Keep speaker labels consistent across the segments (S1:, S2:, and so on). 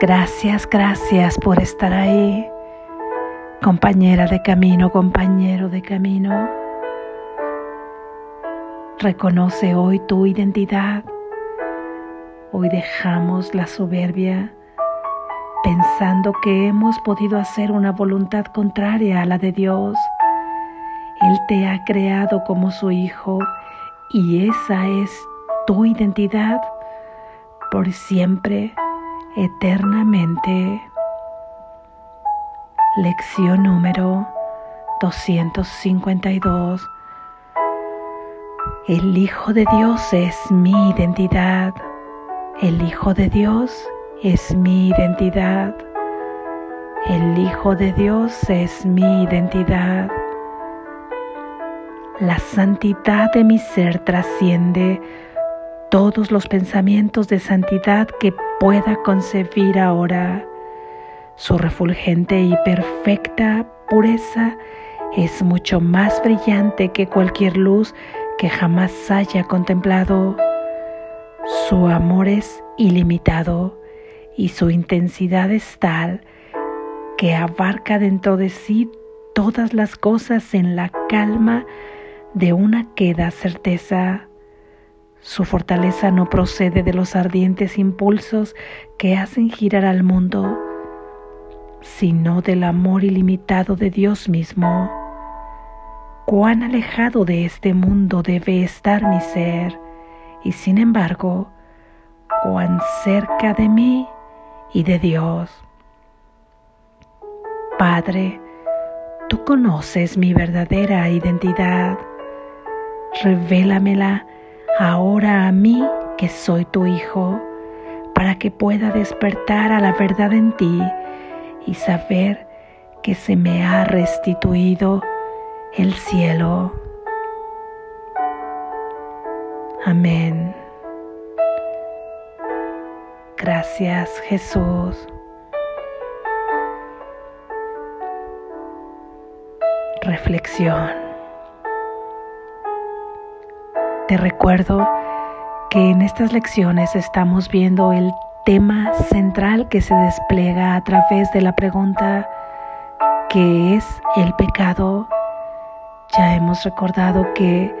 S1: Gracias, gracias por estar ahí, compañera de camino, compañero de camino. Reconoce hoy tu identidad. Hoy dejamos la soberbia pensando que hemos podido hacer una voluntad contraria a la de Dios. Él te ha creado como su hijo y esa es tu identidad por siempre eternamente. Lección número 252. El Hijo de Dios es mi identidad. El Hijo de Dios es mi identidad. El Hijo de Dios es mi identidad. La santidad de mi ser trasciende todos los pensamientos de santidad que pueda concebir ahora. Su refulgente y perfecta pureza es mucho más brillante que cualquier luz que jamás haya contemplado. Su amor es ilimitado y su intensidad es tal que abarca dentro de sí todas las cosas en la calma de una queda certeza. Su fortaleza no procede de los ardientes impulsos que hacen girar al mundo, sino del amor ilimitado de Dios mismo. Cuán alejado de este mundo debe estar mi ser, y sin embargo, cuán cerca de mí y de Dios. Padre, tú conoces mi verdadera identidad. Revélamela ahora a mí que soy tu Hijo, para que pueda despertar a la verdad en ti y saber que se me ha restituido el cielo. Amén. Gracias Jesús. Reflexión. Te recuerdo que en estas lecciones estamos viendo el tema central que se despliega a través de la pregunta ¿qué es el pecado? Ya hemos recordado que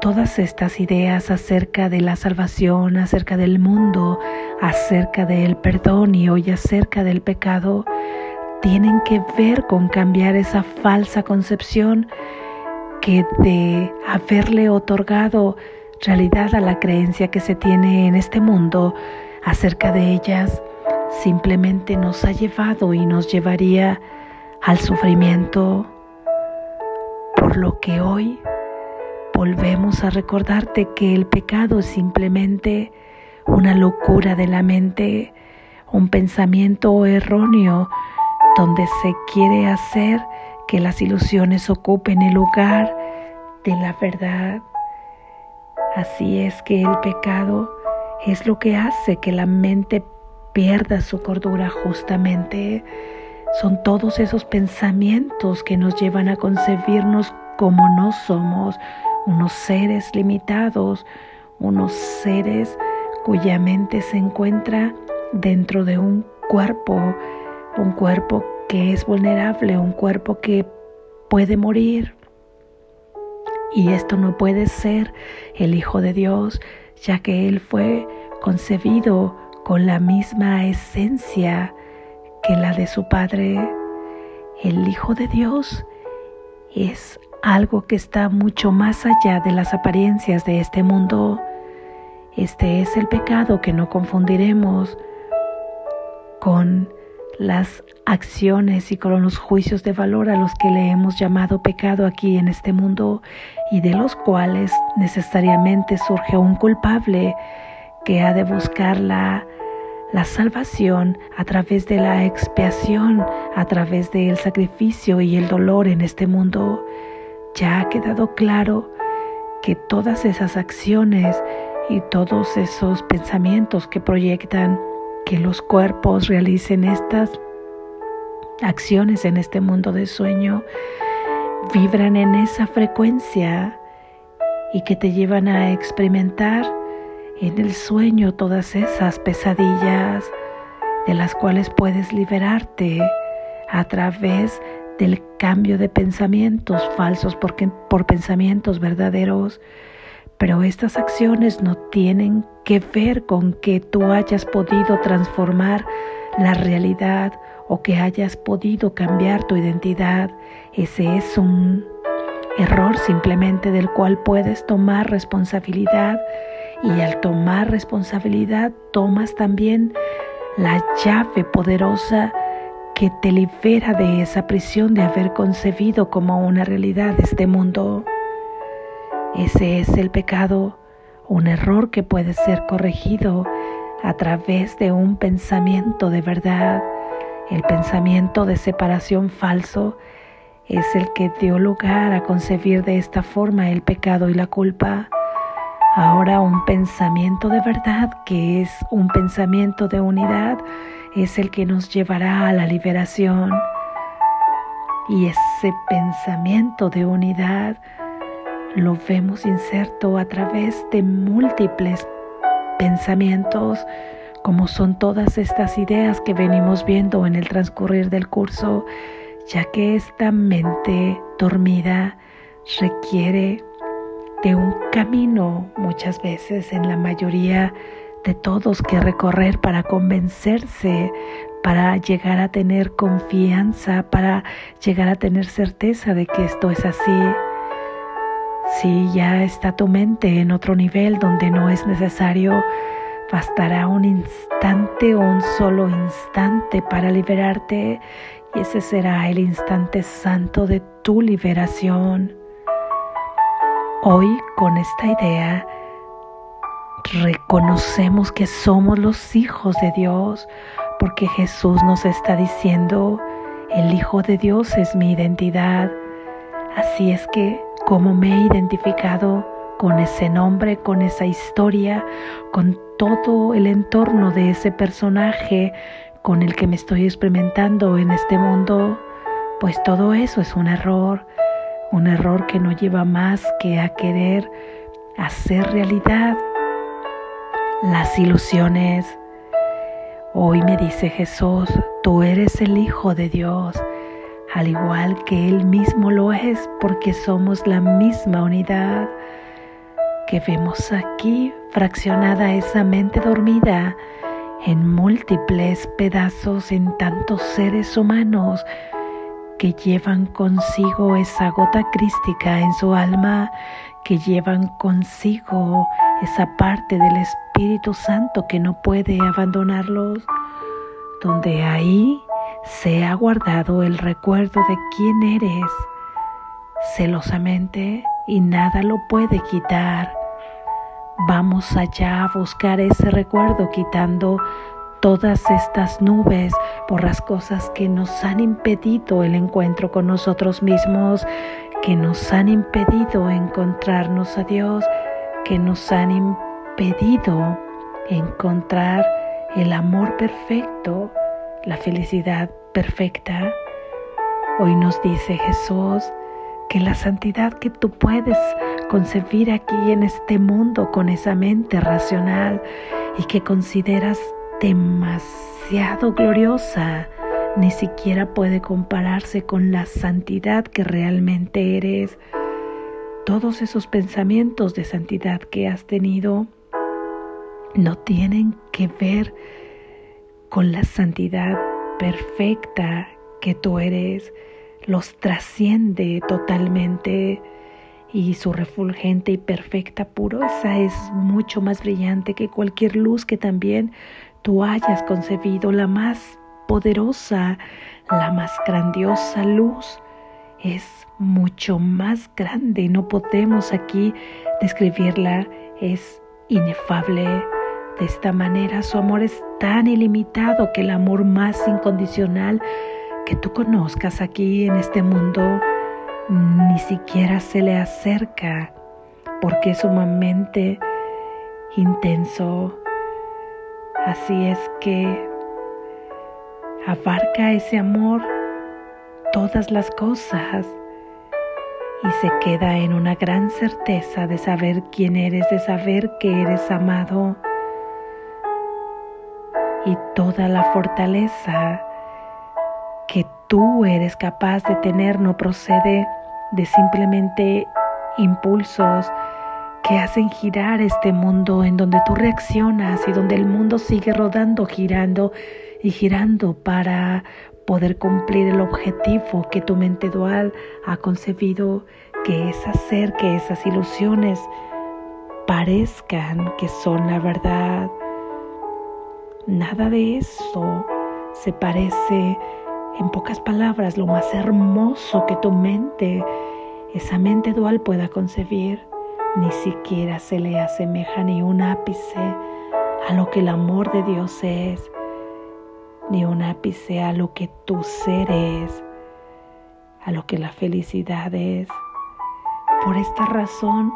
S1: todas estas ideas acerca de la salvación, acerca del mundo, acerca del perdón y hoy acerca del pecado, tienen que ver con cambiar esa falsa concepción que de haberle otorgado realidad a la creencia que se tiene en este mundo acerca de ellas, simplemente nos ha llevado y nos llevaría al sufrimiento, por lo que hoy volvemos a recordarte que el pecado es simplemente una locura de la mente, un pensamiento erróneo donde se quiere hacer que las ilusiones ocupen el lugar de la verdad. Así es que el pecado es lo que hace que la mente pierda su cordura justamente. Son todos esos pensamientos que nos llevan a concebirnos como no somos, unos seres limitados, unos seres cuya mente se encuentra dentro de un cuerpo, un cuerpo que es vulnerable, un cuerpo que puede morir. Y esto no puede ser el Hijo de Dios, ya que Él fue concebido con la misma esencia que la de su Padre. El Hijo de Dios es algo que está mucho más allá de las apariencias de este mundo. Este es el pecado que no confundiremos con las acciones y con los juicios de valor a los que le hemos llamado pecado aquí en este mundo y de los cuales necesariamente surge un culpable que ha de buscar la, la salvación a través de la expiación, a través del sacrificio y el dolor en este mundo. Ya ha quedado claro que todas esas acciones y todos esos pensamientos que proyectan que los cuerpos realicen estas acciones en este mundo de sueño, vibran en esa frecuencia y que te llevan a experimentar en el sueño todas esas pesadillas, de las cuales puedes liberarte a través del cambio de pensamientos falsos porque, por pensamientos verdaderos. Pero estas acciones no tienen que ver con que tú hayas podido transformar la realidad o que hayas podido cambiar tu identidad. Ese es un error simplemente del cual puedes tomar responsabilidad y al tomar responsabilidad tomas también la llave poderosa que te libera de esa prisión de haber concebido como una realidad este mundo. Ese es el pecado, un error que puede ser corregido a través de un pensamiento de verdad. El pensamiento de separación falso es el que dio lugar a concebir de esta forma el pecado y la culpa. Ahora un pensamiento de verdad, que es un pensamiento de unidad, es el que nos llevará a la liberación. Y ese pensamiento de unidad lo vemos inserto a través de múltiples pensamientos, como son todas estas ideas que venimos viendo en el transcurrir del curso, ya que esta mente dormida requiere de un camino muchas veces en la mayoría de todos que recorrer para convencerse, para llegar a tener confianza, para llegar a tener certeza de que esto es así. Si ya está tu mente en otro nivel donde no es necesario, bastará un instante, un solo instante para liberarte y ese será el instante santo de tu liberación. Hoy con esta idea reconocemos que somos los hijos de Dios porque Jesús nos está diciendo, el Hijo de Dios es mi identidad. Así es que cómo me he identificado con ese nombre, con esa historia, con todo el entorno de ese personaje con el que me estoy experimentando en este mundo, pues todo eso es un error, un error que no lleva más que a querer hacer realidad las ilusiones. Hoy me dice Jesús, tú eres el Hijo de Dios al igual que Él mismo lo es, porque somos la misma unidad que vemos aquí fraccionada esa mente dormida en múltiples pedazos en tantos seres humanos que llevan consigo esa gota crística en su alma, que llevan consigo esa parte del Espíritu Santo que no puede abandonarlos, donde ahí se ha guardado el recuerdo de quién eres celosamente y nada lo puede quitar. Vamos allá a buscar ese recuerdo quitando todas estas nubes por las cosas que nos han impedido el encuentro con nosotros mismos, que nos han impedido encontrarnos a Dios, que nos han impedido encontrar el amor perfecto la felicidad perfecta. Hoy nos dice Jesús que la santidad que tú puedes concebir aquí en este mundo con esa mente racional y que consideras demasiado gloriosa, ni siquiera puede compararse con la santidad que realmente eres. Todos esos pensamientos de santidad que has tenido no tienen que ver con la santidad perfecta que tú eres, los trasciende totalmente y su refulgente y perfecta pureza es mucho más brillante que cualquier luz que también tú hayas concebido, la más poderosa, la más grandiosa luz. Es mucho más grande, no podemos aquí describirla, es inefable de esta manera su amor es tan ilimitado que el amor más incondicional que tú conozcas aquí en este mundo ni siquiera se le acerca porque es sumamente intenso. Así es que abarca ese amor todas las cosas y se queda en una gran certeza de saber quién eres, de saber que eres amado y toda la fortaleza que tú eres capaz de tener no procede de simplemente impulsos que hacen girar este mundo en donde tú reaccionas y donde el mundo sigue rodando, girando y girando para poder cumplir el objetivo que tu mente dual ha concebido, que es hacer que esas ilusiones parezcan que son la verdad. Nada de eso se parece, en pocas palabras, lo más hermoso que tu mente, esa mente dual pueda concebir. Ni siquiera se le asemeja ni un ápice a lo que el amor de Dios es, ni un ápice a lo que tu ser es, a lo que la felicidad es. Por esta razón,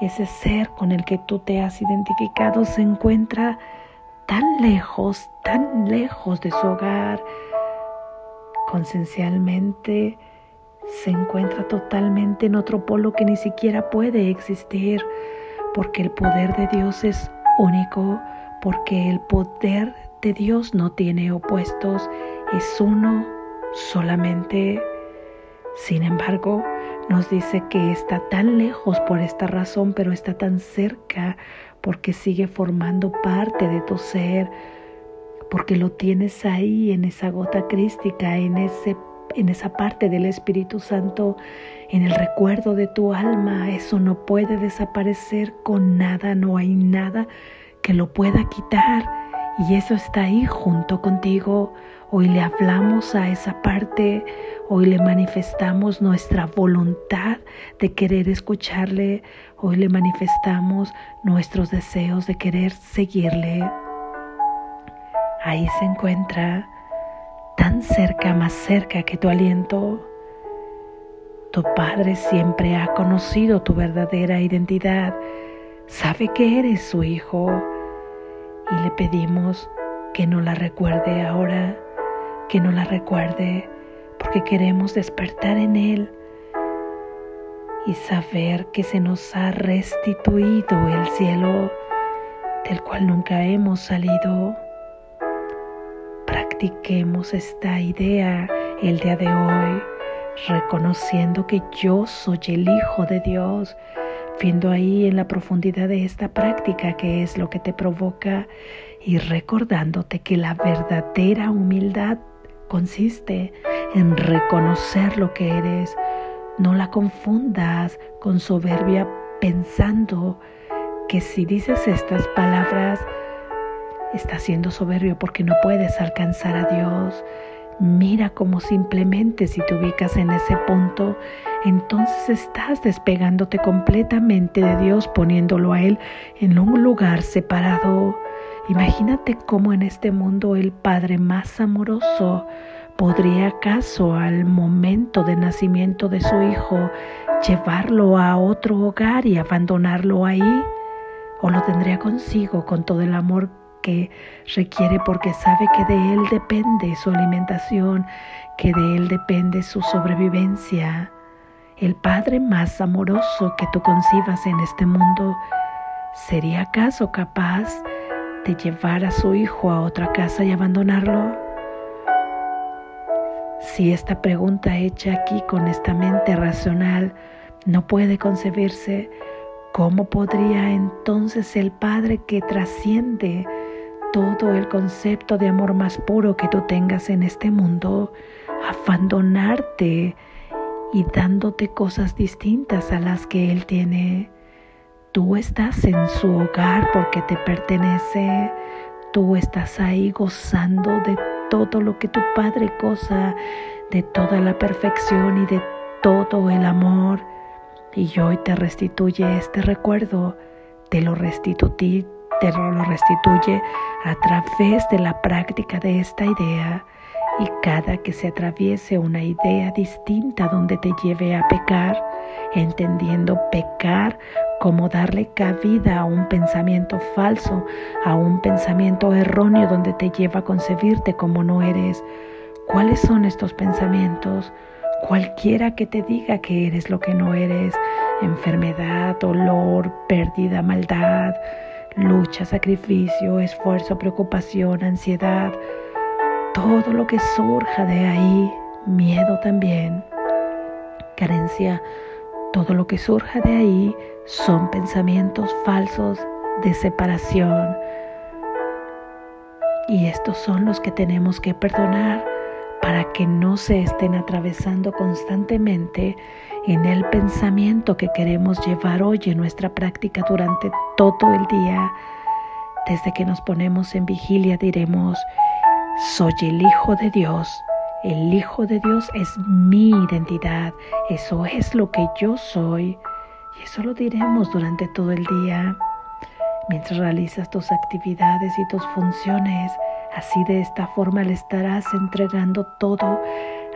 S1: ese ser con el que tú te has identificado se encuentra tan lejos, tan lejos de su hogar, conciencialmente se encuentra totalmente en otro polo que ni siquiera puede existir, porque el poder de Dios es único, porque el poder de Dios no tiene opuestos, es uno solamente. Sin embargo, nos dice que está tan lejos por esta razón, pero está tan cerca porque sigue formando parte de tu ser, porque lo tienes ahí en esa gota crística, en ese en esa parte del Espíritu Santo, en el recuerdo de tu alma. Eso no puede desaparecer con nada, no hay nada que lo pueda quitar. Y eso está ahí junto contigo. Hoy le hablamos a esa parte, hoy le manifestamos nuestra voluntad de querer escucharle, hoy le manifestamos nuestros deseos de querer seguirle. Ahí se encuentra tan cerca, más cerca que tu aliento. Tu Padre siempre ha conocido tu verdadera identidad, sabe que eres su Hijo y le pedimos que no la recuerde ahora que no la recuerde, porque queremos despertar en Él y saber que se nos ha restituido el cielo del cual nunca hemos salido. Practiquemos esta idea el día de hoy, reconociendo que yo soy el Hijo de Dios, viendo ahí en la profundidad de esta práctica que es lo que te provoca y recordándote que la verdadera humildad consiste en reconocer lo que eres. No la confundas con soberbia pensando que si dices estas palabras, estás siendo soberbio porque no puedes alcanzar a Dios. Mira cómo simplemente si te ubicas en ese punto, entonces estás despegándote completamente de Dios, poniéndolo a Él en un lugar separado. Imagínate cómo en este mundo el Padre más amoroso podría acaso al momento de nacimiento de su hijo llevarlo a otro hogar y abandonarlo ahí, o lo tendría consigo con todo el amor que requiere porque sabe que de él depende su alimentación, que de él depende su sobrevivencia. El Padre más amoroso que tú concibas en este mundo, ¿sería acaso capaz de llevar a su hijo a otra casa y abandonarlo? Si esta pregunta hecha aquí con esta mente racional no puede concebirse, ¿cómo podría entonces el Padre que trasciende todo el concepto de amor más puro que tú tengas en este mundo, abandonarte y dándote cosas distintas a las que Él tiene? Tú estás en su hogar porque te pertenece. Tú estás ahí gozando de todo lo que tu Padre goza, de toda la perfección y de todo el amor. Y hoy te restituye este recuerdo, te lo restituye, te lo restituye a través de la práctica de esta idea. Y cada que se atraviese una idea distinta donde te lleve a pecar, entendiendo pecar como darle cabida a un pensamiento falso, a un pensamiento erróneo donde te lleva a concebirte como no eres. ¿Cuáles son estos pensamientos? Cualquiera que te diga que eres lo que no eres, enfermedad, dolor, pérdida, maldad, lucha, sacrificio, esfuerzo, preocupación, ansiedad, todo lo que surja de ahí, miedo también, carencia, todo lo que surja de ahí son pensamientos falsos de separación. Y estos son los que tenemos que perdonar para que no se estén atravesando constantemente en el pensamiento que queremos llevar hoy en nuestra práctica durante todo el día. Desde que nos ponemos en vigilia diremos, soy el Hijo de Dios. El Hijo de Dios es mi identidad. Eso es lo que yo soy. Y eso lo diremos durante todo el día. Mientras realizas tus actividades y tus funciones, así de esta forma le estarás entregando todo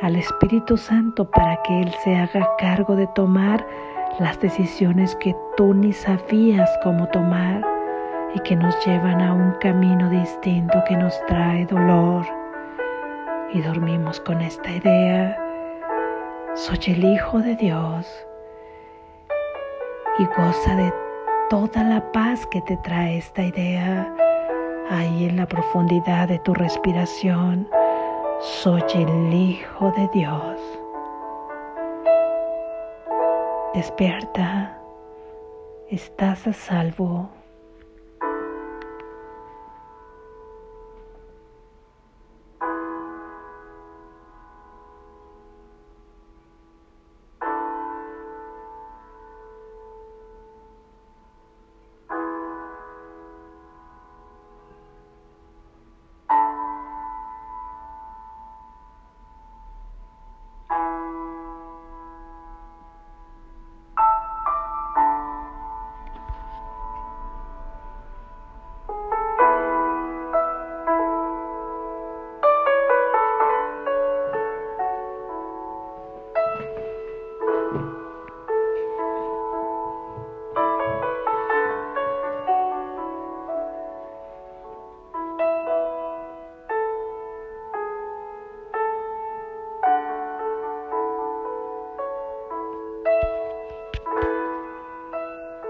S1: al Espíritu Santo para que Él se haga cargo de tomar las decisiones que tú ni sabías cómo tomar y que nos llevan a un camino distinto que nos trae dolor. Y dormimos con esta idea. Soy el Hijo de Dios y goza de toda la paz que te trae esta idea ahí en la profundidad de tu respiración. Soy el Hijo de Dios. Despierta, estás a salvo.